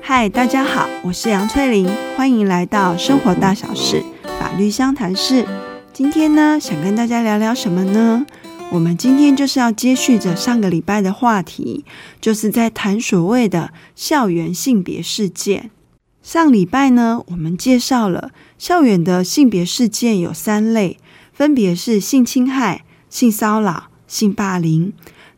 嗨，大家好，我是杨翠玲，欢迎来到生活大小事法律相谈室。今天呢，想跟大家聊聊什么呢？我们今天就是要接续着上个礼拜的话题，就是在谈所谓的校园性别事件。上礼拜呢，我们介绍了校园的性别事件有三类，分别是性侵害、性骚扰、性霸凌。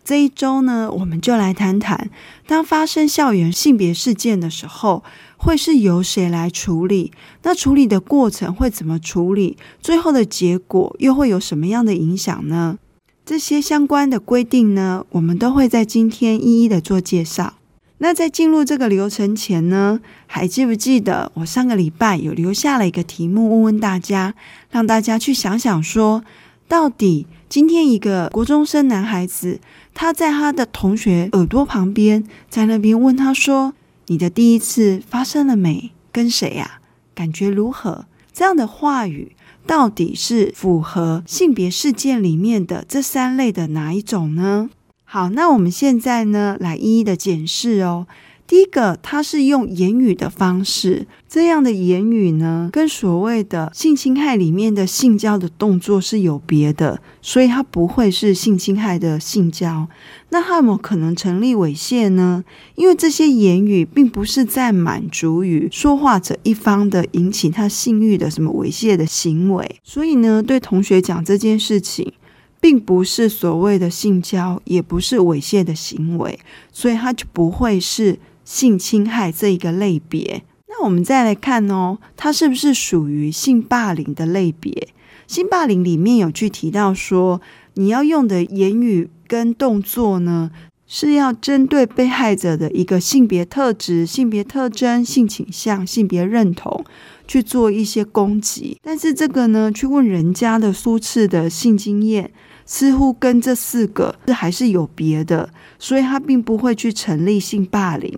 这一周呢，我们就来谈谈，当发生校园性别事件的时候，会是由谁来处理？那处理的过程会怎么处理？最后的结果又会有什么样的影响呢？这些相关的规定呢，我们都会在今天一一的做介绍。那在进入这个流程前呢，还记不记得我上个礼拜有留下了一个题目，问问大家，让大家去想想说，到底今天一个国中生男孩子，他在他的同学耳朵旁边，在那边问他说：“你的第一次发生了没？跟谁呀？感觉如何？”这样的话语。到底是符合性别事件里面的这三类的哪一种呢？好，那我们现在呢，来一一的检视哦。第一个，它是用言语的方式，这样的言语呢，跟所谓的性侵害里面的性交的动作是有别的，所以它不会是性侵害的性交。那它有可能成立猥亵呢？因为这些言语并不是在满足于说话者一方的引起他性欲的什么猥亵的行为，所以呢，对同学讲这件事情，并不是所谓的性交，也不是猥亵的行为，所以他就不会是。性侵害这一个类别，那我们再来看哦，它是不是属于性霸凌的类别？性霸凌里面有去提到说，你要用的言语跟动作呢，是要针对被害者的一个性别特质、性别特征、性倾向、性别认同去做一些攻击。但是这个呢，去问人家的初次的性经验，似乎跟这四个是还是有别的，所以它并不会去成立性霸凌。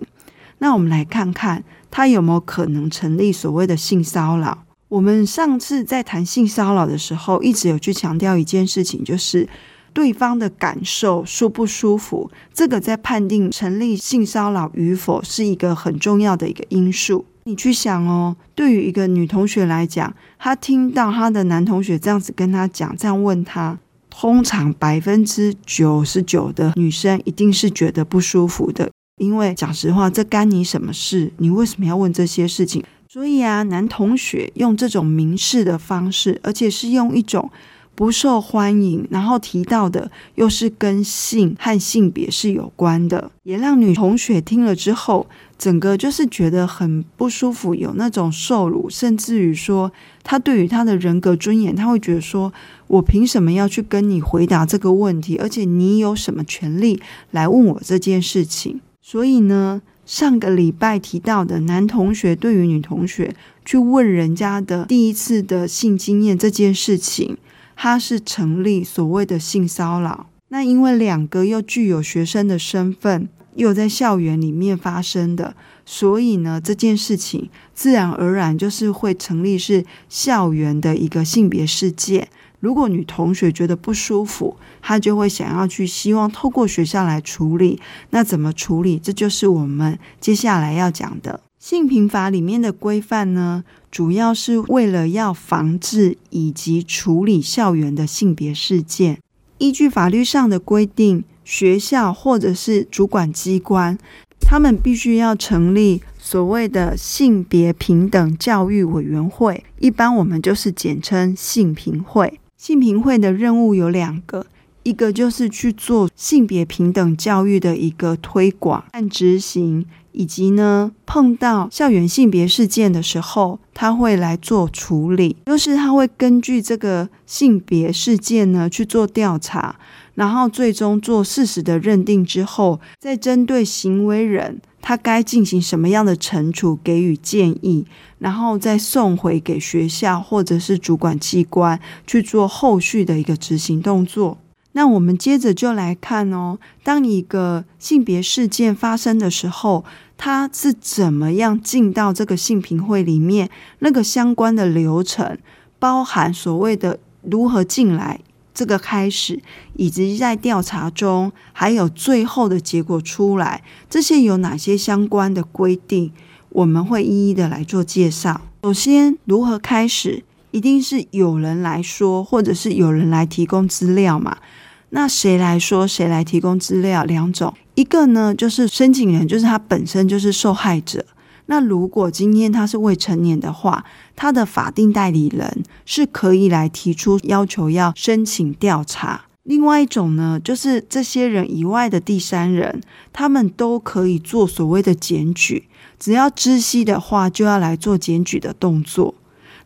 那我们来看看，他有没有可能成立所谓的性骚扰？我们上次在谈性骚扰的时候，一直有去强调一件事情，就是对方的感受舒不舒服，这个在判定成立性骚扰与否是一个很重要的一个因素。你去想哦，对于一个女同学来讲，她听到她的男同学这样子跟她讲，这样问她，通常百分之九十九的女生一定是觉得不舒服的。因为讲实话，这干你什么事？你为什么要问这些事情？所以啊，男同学用这种明示的方式，而且是用一种不受欢迎，然后提到的又是跟性和性别是有关的，也让女同学听了之后，整个就是觉得很不舒服，有那种受辱，甚至于说，他对于他的人格尊严，他会觉得说，我凭什么要去跟你回答这个问题？而且你有什么权利来问我这件事情？所以呢，上个礼拜提到的男同学对于女同学去问人家的第一次的性经验这件事情，他是成立所谓的性骚扰。那因为两个又具有学生的身份，又在校园里面发生的，所以呢，这件事情自然而然就是会成立是校园的一个性别事件。如果女同学觉得不舒服，她就会想要去希望透过学校来处理。那怎么处理？这就是我们接下来要讲的性平法里面的规范呢，主要是为了要防治以及处理校园的性别事件。依据法律上的规定，学校或者是主管机关，他们必须要成立所谓的性别平等教育委员会，一般我们就是简称性平会。性平会的任务有两个，一个就是去做性别平等教育的一个推广和执行，以及呢，碰到校园性别事件的时候，他会来做处理，就是他会根据这个性别事件呢去做调查，然后最终做事实的认定之后，再针对行为人。他该进行什么样的惩处，给予建议，然后再送回给学校或者是主管机关去做后续的一个执行动作。那我们接着就来看哦，当一个性别事件发生的时候，他是怎么样进到这个性平会里面？那个相关的流程，包含所谓的如何进来，这个开始，以及在调查中还有最后的结果出来，这些有哪些相关的规定，我们会一一的来做介绍。首先，如何开始，一定是有人来说，或者是有人来提供资料嘛。那谁来说，谁来提供资料？两种，一个呢就是申请人，就是他本身就是受害者。那如果今天他是未成年的话，他的法定代理人是可以来提出要求要申请调查。另外一种呢，就是这些人以外的第三人，他们都可以做所谓的检举，只要知悉的话，就要来做检举的动作。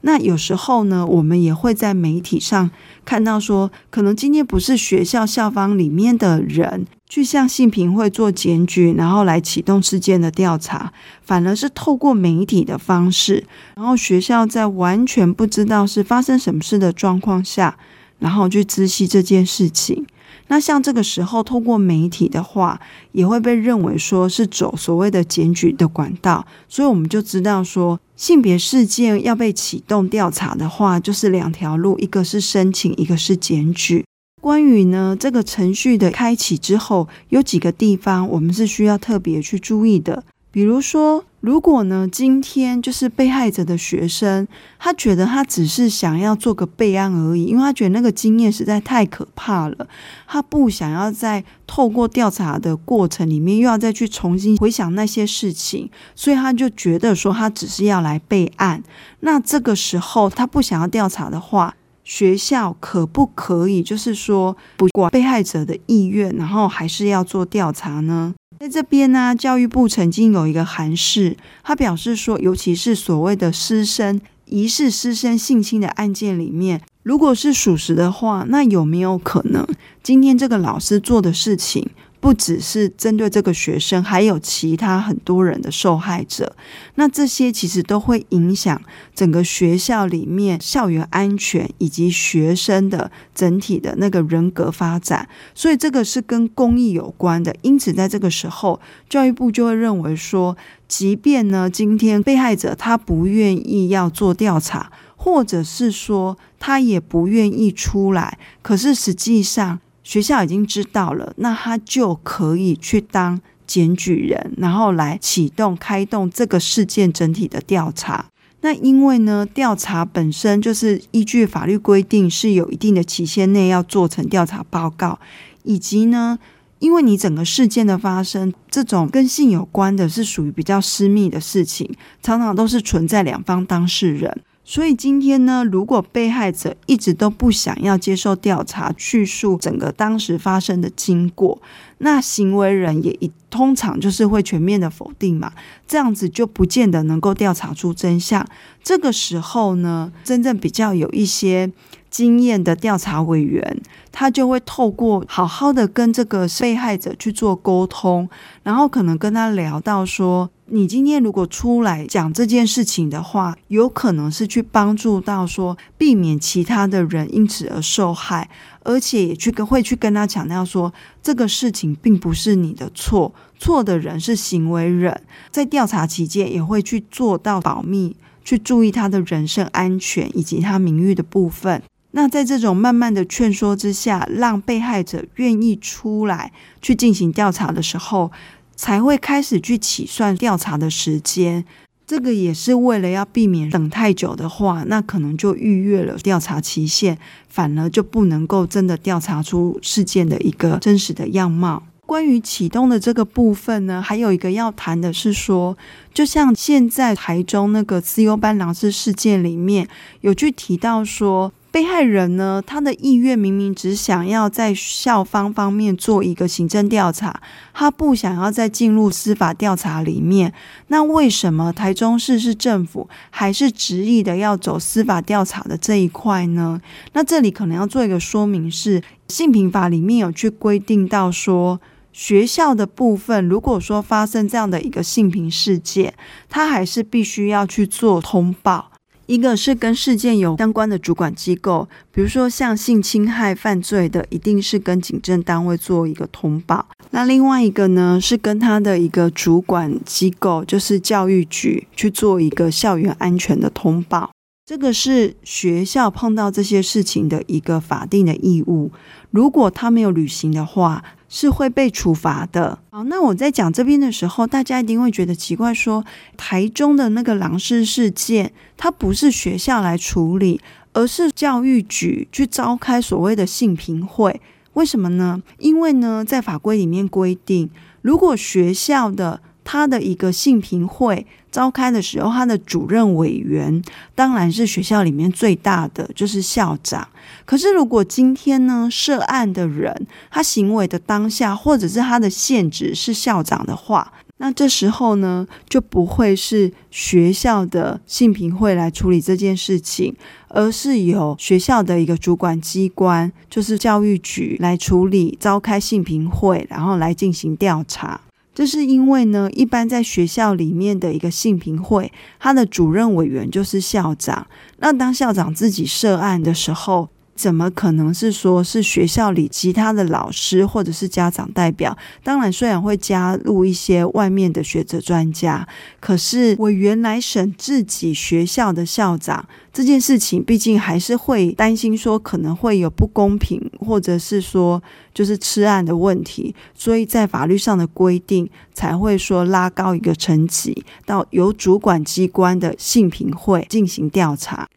那有时候呢，我们也会在媒体上看到说，可能今天不是学校校方里面的人。去向性平会做检举，然后来启动事件的调查，反而是透过媒体的方式，然后学校在完全不知道是发生什么事的状况下，然后去知悉这件事情。那像这个时候，透过媒体的话，也会被认为说是走所谓的检举的管道，所以我们就知道说，性别事件要被启动调查的话，就是两条路，一个是申请，一个是检举。关于呢，这个程序的开启之后，有几个地方我们是需要特别去注意的。比如说，如果呢，今天就是被害者的学生，他觉得他只是想要做个备案而已，因为他觉得那个经验实在太可怕了，他不想要再透过调查的过程里面又要再去重新回想那些事情，所以他就觉得说他只是要来备案。那这个时候他不想要调查的话，学校可不可以，就是说不管被害者的意愿，然后还是要做调查呢？在这边呢，教育部曾经有一个函释，他表示说，尤其是所谓的师生疑似师生性侵的案件里面，如果是属实的话，那有没有可能今天这个老师做的事情？不只是针对这个学生，还有其他很多人的受害者。那这些其实都会影响整个学校里面校园安全以及学生的整体的那个人格发展。所以这个是跟公益有关的。因此，在这个时候，教育部就会认为说，即便呢今天被害者他不愿意要做调查，或者是说他也不愿意出来，可是实际上。学校已经知道了，那他就可以去当检举人，然后来启动、开动这个事件整体的调查。那因为呢，调查本身就是依据法律规定是有一定的期限内要做成调查报告，以及呢，因为你整个事件的发生，这种跟性有关的是属于比较私密的事情，常常都是存在两方当事人。所以今天呢，如果被害者一直都不想要接受调查，叙述整个当时发生的经过，那行为人也一通常就是会全面的否定嘛，这样子就不见得能够调查出真相。这个时候呢，真正比较有一些经验的调查委员，他就会透过好好的跟这个被害者去做沟通，然后可能跟他聊到说。你今天如果出来讲这件事情的话，有可能是去帮助到说避免其他的人因此而受害，而且也去跟会去跟他强调说这个事情并不是你的错，错的人是行为人，在调查期间也会去做到保密，去注意他的人身安全以及他名誉的部分。那在这种慢慢的劝说之下，让被害者愿意出来去进行调查的时候。才会开始去起算调查的时间，这个也是为了要避免等太久的话，那可能就逾越了调查期限，反而就不能够真的调查出事件的一个真实的样貌。关于启动的这个部分呢，还有一个要谈的是说，就像现在台中那个资优班狼师事件里面有去提到说。被害人呢，他的意愿明明只想要在校方方面做一个行政调查，他不想要再进入司法调查里面。那为什么台中市市政府还是执意的要走司法调查的这一块呢？那这里可能要做一个说明是，性平法里面有去规定到说，学校的部分，如果说发生这样的一个性平事件，他还是必须要去做通报。一个是跟事件有相关的主管机构，比如说像性侵害犯罪的，一定是跟警政单位做一个通报。那另外一个呢，是跟他的一个主管机构，就是教育局去做一个校园安全的通报。这个是学校碰到这些事情的一个法定的义务，如果他没有履行的话，是会被处罚的。好，那我在讲这边的时候，大家一定会觉得奇怪说，台中的那个狼师事件，它不是学校来处理，而是教育局去召开所谓的性评会，为什么呢？因为呢，在法规里面规定，如果学校的他的一个性评会召开的时候，他的主任委员当然是学校里面最大的，就是校长。可是如果今天呢，涉案的人他行为的当下，或者是他的现职是校长的话，那这时候呢，就不会是学校的性评会来处理这件事情，而是由学校的一个主管机关，就是教育局来处理，召开性评会，然后来进行调查。这是因为呢，一般在学校里面的一个性评会，他的主任委员就是校长。那当校长自己涉案的时候，怎么可能是说是学校里其他的老师或者是家长代表？当然，虽然会加入一些外面的学者专家，可是我原来审自己学校的校长这件事情，毕竟还是会担心说可能会有不公平，或者是说就是吃案的问题，所以在法律上的规定才会说拉高一个层级，到由主管机关的性平会进行调查。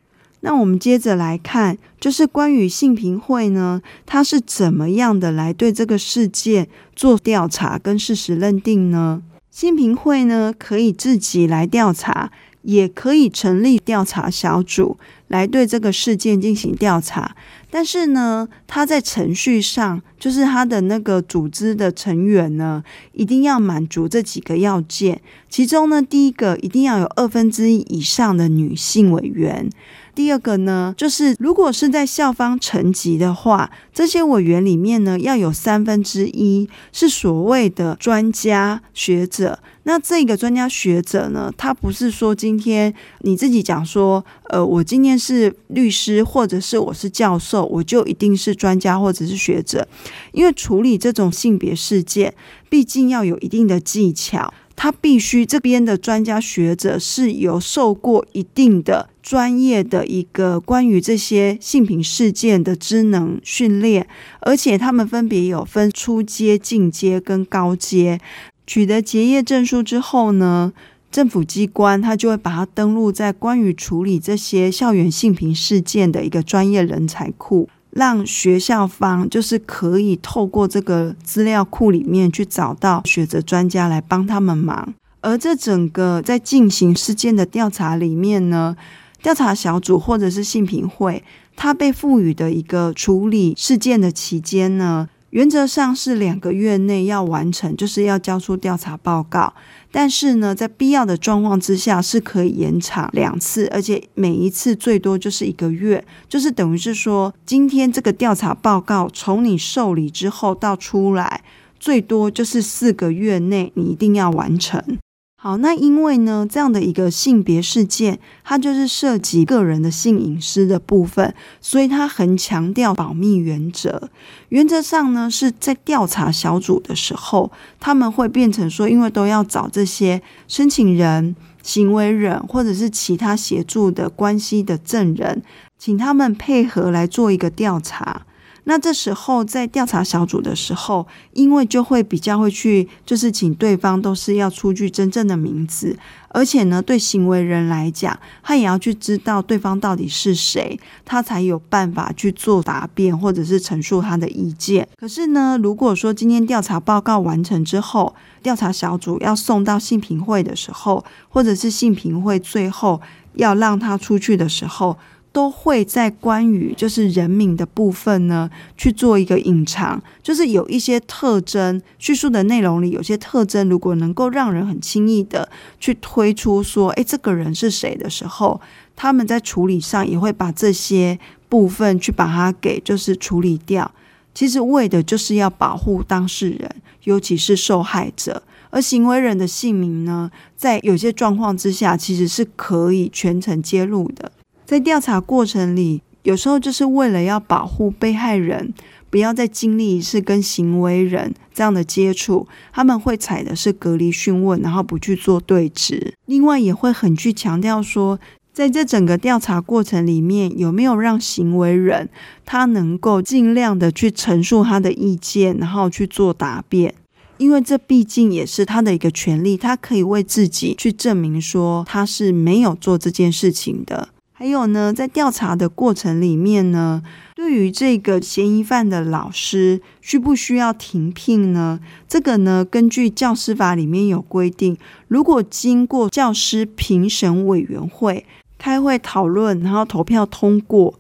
那我们接着来看，就是关于性平会呢，它是怎么样的来对这个事件做调查跟事实认定呢？性平会呢，可以自己来调查，也可以成立调查小组来对这个事件进行调查。但是呢，他在程序上，就是他的那个组织的成员呢，一定要满足这几个要件。其中呢，第一个一定要有二分之一以上的女性委员。第二个呢，就是如果是在校方层级的话，这些委员里面呢，要有三分之一是所谓的专家学者。那这个专家学者呢，他不是说今天你自己讲说，呃，我今天是律师，或者是我是教授，我就一定是专家或者是学者。因为处理这种性别事件，毕竟要有一定的技巧。他必须这边的专家学者是有受过一定的专业的一个关于这些性平事件的职能训练，而且他们分别有分初阶、进阶跟高阶。取得结业证书之后呢，政府机关他就会把它登录在关于处理这些校园性平事件的一个专业人才库。让学校方就是可以透过这个资料库里面去找到学者专家来帮他们忙，而这整个在进行事件的调查里面呢，调查小组或者是性平会，他被赋予的一个处理事件的期间呢，原则上是两个月内要完成，就是要交出调查报告。但是呢，在必要的状况之下，是可以延长两次，而且每一次最多就是一个月，就是等于是说，今天这个调查报告从你受理之后到出来，最多就是四个月内，你一定要完成。好，那因为呢，这样的一个性别事件，它就是涉及个人的性隐私的部分，所以它很强调保密原则。原则上呢，是在调查小组的时候，他们会变成说，因为都要找这些申请人、行为人或者是其他协助的关系的证人，请他们配合来做一个调查。那这时候在调查小组的时候，因为就会比较会去，就是请对方都是要出具真正的名字，而且呢，对行为人来讲，他也要去知道对方到底是谁，他才有办法去做答辩或者是陈述他的意见。可是呢，如果说今天调查报告完成之后，调查小组要送到性平会的时候，或者是性平会最后要让他出去的时候，都会在关于就是人名的部分呢，去做一个隐藏，就是有一些特征叙述的内容里，有些特征如果能够让人很轻易的去推出说，诶，这个人是谁的时候，他们在处理上也会把这些部分去把它给就是处理掉。其实为的就是要保护当事人，尤其是受害者，而行为人的姓名呢，在有些状况之下，其实是可以全程揭露的。在调查过程里，有时候就是为了要保护被害人，不要再经历一次跟行为人这样的接触，他们会采的是隔离讯问，然后不去做对质。另外，也会很去强调说，在这整个调查过程里面，有没有让行为人他能够尽量的去陈述他的意见，然后去做答辩？因为这毕竟也是他的一个权利，他可以为自己去证明说他是没有做这件事情的。还有呢，在调查的过程里面呢，对于这个嫌疑犯的老师，需不需要停聘呢？这个呢，根据教师法里面有规定，如果经过教师评审委员会开会讨论，然后投票通过，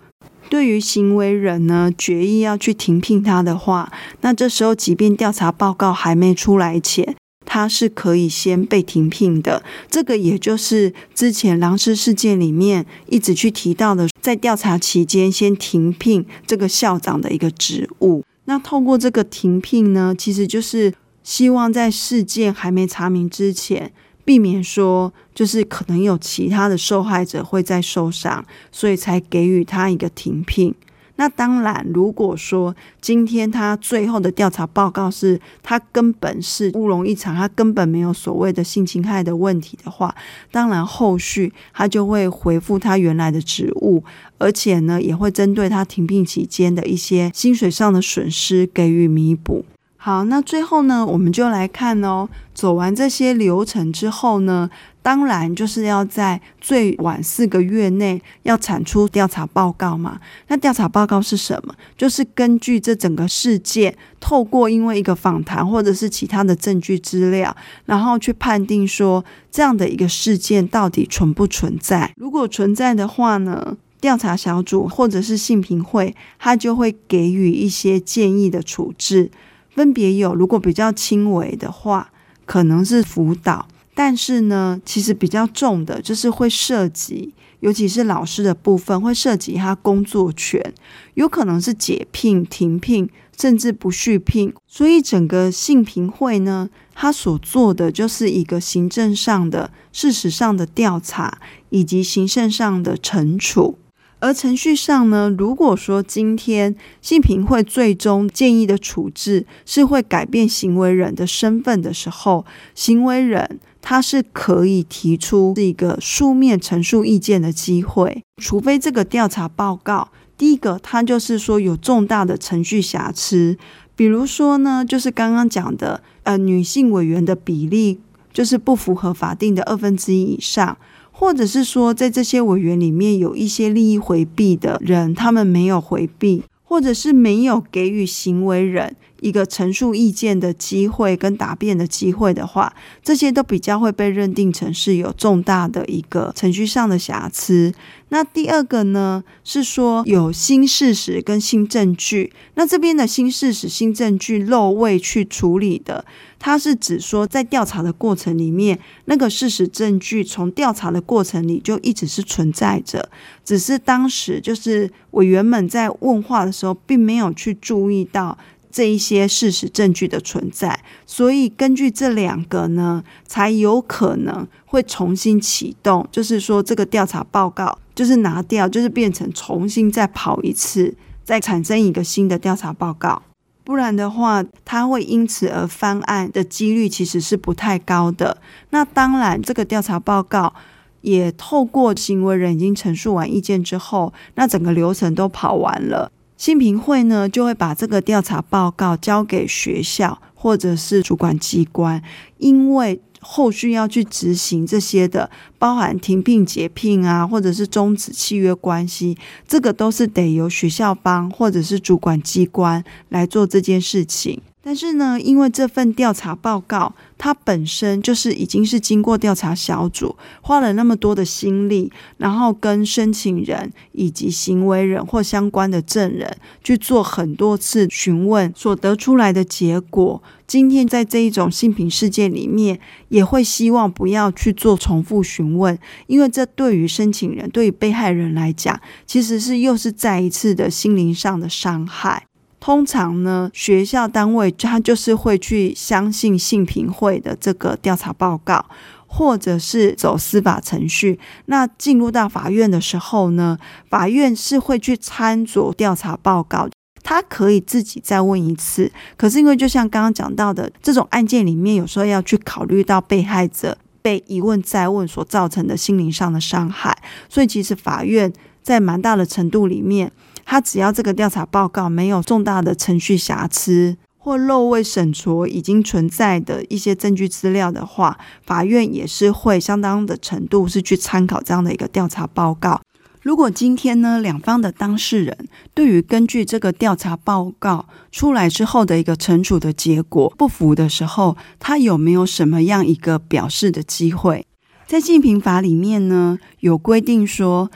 对于行为人呢，决议要去停聘他的话，那这时候即便调查报告还没出来前，他是可以先被停聘的。这个也就是之前狼师事件里面一直去提到的，在调查期间先停聘这个校长的一个职务。那透过这个停聘呢，其实就是希望在事件还没查明之前。避免说，就是可能有其他的受害者会再受伤，所以才给予他一个停聘。那当然，如果说今天他最后的调查报告是他根本是乌龙一场，他根本没有所谓的性侵害的问题的话，当然后续他就会回复他原来的职务，而且呢，也会针对他停聘期间的一些薪水上的损失给予弥补。好，那最后呢，我们就来看哦。走完这些流程之后呢，当然就是要在最晚四个月内要产出调查报告嘛。那调查报告是什么？就是根据这整个事件，透过因为一个访谈或者是其他的证据资料，然后去判定说这样的一个事件到底存不存在。如果存在的话呢，调查小组或者是性评会，他就会给予一些建议的处置。分别有，如果比较轻微的话，可能是辅导；但是呢，其实比较重的，就是会涉及，尤其是老师的部分，会涉及他工作权，有可能是解聘、停聘，甚至不续聘。所以，整个性平会呢，他所做的就是一个行政上的、事实上的调查，以及行政上的惩处。而程序上呢，如果说今天性平会最终建议的处置是会改变行为人的身份的时候，行为人他是可以提出这个书面陈述意见的机会，除非这个调查报告，第一个他就是说有重大的程序瑕疵，比如说呢，就是刚刚讲的，呃，女性委员的比例就是不符合法定的二分之一以上。或者是说，在这些委员里面有一些利益回避的人，他们没有回避，或者是没有给予行为人一个陈述意见的机会跟答辩的机会的话，这些都比较会被认定成是有重大的一个程序上的瑕疵。那第二个呢，是说有新事实跟新证据。那这边的新事实、新证据漏未去处理的，它是指说在调查的过程里面，那个事实证据从调查的过程里就一直是存在着，只是当时就是委员们在问话的时候，并没有去注意到。这一些事实证据的存在，所以根据这两个呢，才有可能会重新启动。就是说，这个调查报告就是拿掉，就是变成重新再跑一次，再产生一个新的调查报告。不然的话，它会因此而翻案的几率其实是不太高的。那当然，这个调查报告也透过行为人已经陈述完意见之后，那整个流程都跑完了。新评会呢，就会把这个调查报告交给学校或者是主管机关，因为后续要去执行这些的，包含停聘、解聘啊，或者是终止契约关系，这个都是得由学校方或者是主管机关来做这件事情。但是呢，因为这份调查报告，它本身就是已经是经过调查小组花了那么多的心力，然后跟申请人以及行为人或相关的证人去做很多次询问所得出来的结果。今天在这一种性平事件里面，也会希望不要去做重复询问，因为这对于申请人、对于被害人来讲，其实是又是再一次的心灵上的伤害。通常呢，学校单位他就是会去相信性平会的这个调查报告，或者是走司法程序。那进入到法院的时候呢，法院是会去参酌调查报告，他可以自己再问一次。可是因为就像刚刚讲到的，这种案件里面有时候要去考虑到被害者。被一问再问所造成的心灵上的伤害。所以，其实法院在蛮大的程度里面，他只要这个调查报告没有重大的程序瑕疵，或漏未审酌已经存在的一些证据资料的话，法院也是会相当的程度是去参考这样的一个调查报告。如果今天呢，两方的当事人对于根据这个调查报告出来之后的一个惩处的结果不服的时候，他有没有什么样一个表示的机会？在性平法里面呢，有规定说。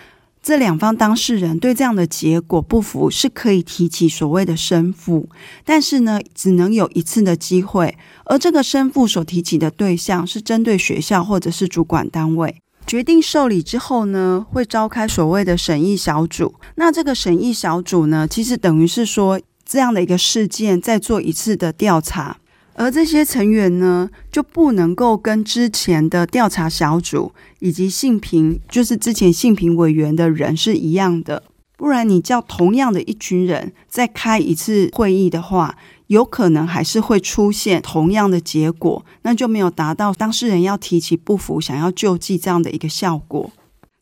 这两方当事人对这样的结果不服，是可以提起所谓的申复，但是呢，只能有一次的机会。而这个申复所提起的对象是针对学校或者是主管单位。决定受理之后呢，会召开所谓的审议小组。那这个审议小组呢，其实等于是说这样的一个事件再做一次的调查。而这些成员呢，就不能够跟之前的调查小组以及性平，就是之前性平委员的人是一样的。不然，你叫同样的一群人再开一次会议的话，有可能还是会出现同样的结果，那就没有达到当事人要提起不服、想要救济这样的一个效果。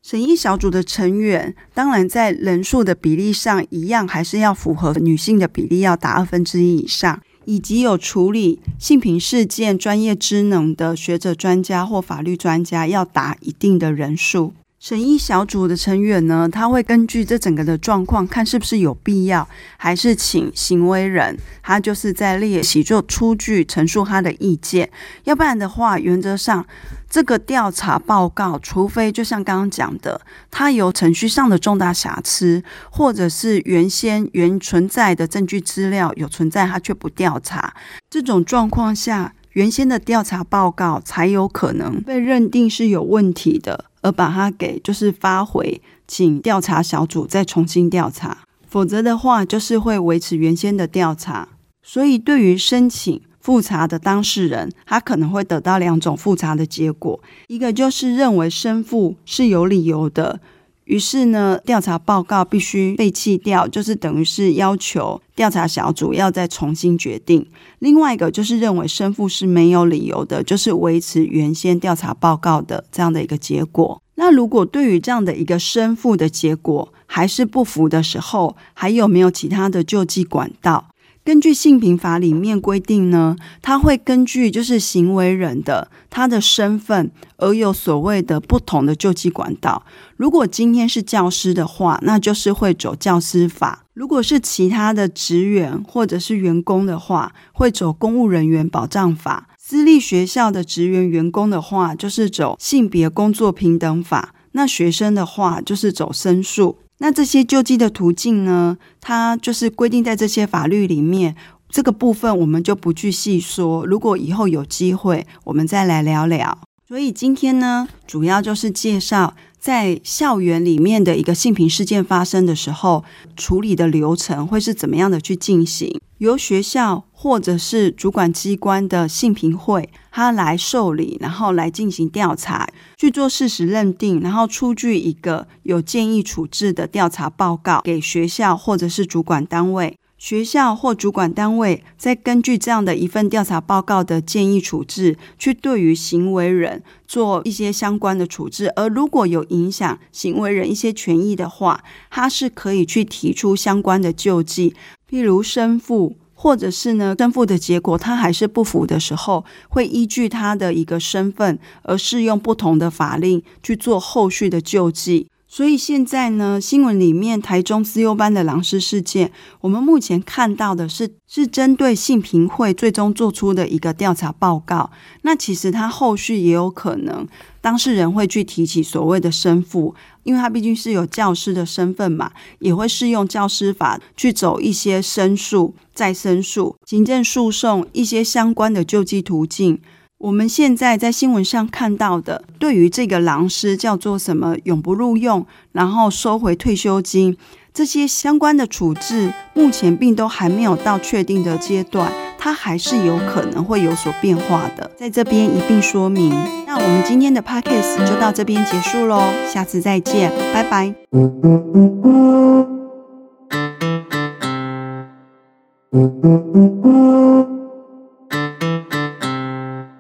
审议小组的成员，当然在人数的比例上，一样还是要符合女性的比例，要达二分之一以上。以及有处理性平事件专业知能的学者专家或法律专家要达一定的人数。审议小组的成员呢，他会根据这整个的状况，看是不是有必要，还是请行为人他就是在列席做出具陈述他的意见。要不然的话，原则上。这个调查报告，除非就像刚刚讲的，它有程序上的重大瑕疵，或者是原先原存在的证据资料有存在，它却不调查，这种状况下，原先的调查报告才有可能被认定是有问题的，而把它给就是发回，请调查小组再重新调查，否则的话就是会维持原先的调查。所以对于申请。复查的当事人，他可能会得到两种复查的结果，一个就是认为申父是有理由的，于是呢，调查报告必须废弃掉，就是等于是要求调查小组要再重新决定；另外一个就是认为申父是没有理由的，就是维持原先调查报告的这样的一个结果。那如果对于这样的一个申父的结果还是不服的时候，还有没有其他的救济管道？根据性平法里面规定呢，他会根据就是行为人的他的身份而有所谓的不同的救济管道。如果今天是教师的话，那就是会走教师法；如果是其他的职员或者是员工的话，会走公务人员保障法；私立学校的职员员工的话，就是走性别工作平等法；那学生的话，就是走申诉。那这些救济的途径呢，它就是规定在这些法律里面，这个部分我们就不去细说。如果以后有机会，我们再来聊聊。所以今天呢，主要就是介绍在校园里面的一个性平事件发生的时候，处理的流程会是怎么样的去进行。由学校或者是主管机关的性平会，他来受理，然后来进行调查，去做事实认定，然后出具一个有建议处置的调查报告给学校或者是主管单位。学校或主管单位在根据这样的一份调查报告的建议处置，去对于行为人做一些相关的处置。而如果有影响行为人一些权益的话，他是可以去提出相关的救济。譬如申复，或者是呢，申复的结果他还是不服的时候，会依据他的一个身份而适用不同的法令去做后续的救济。所以现在呢，新闻里面台中资优班的狼师事件，我们目前看到的是是针对性平会最终做出的一个调查报告。那其实他后续也有可能当事人会去提起所谓的申复，因为他毕竟是有教师的身份嘛，也会适用教师法去走一些申诉、再申诉、行政诉讼一些相关的救济途径。我们现在在新闻上看到的，对于这个狼师叫做什么永不录用，然后收回退休金这些相关的处置，目前并都还没有到确定的阶段，它还是有可能会有所变化的，在这边一并说明。那我们今天的 podcast 就到这边结束喽，下次再见，拜拜。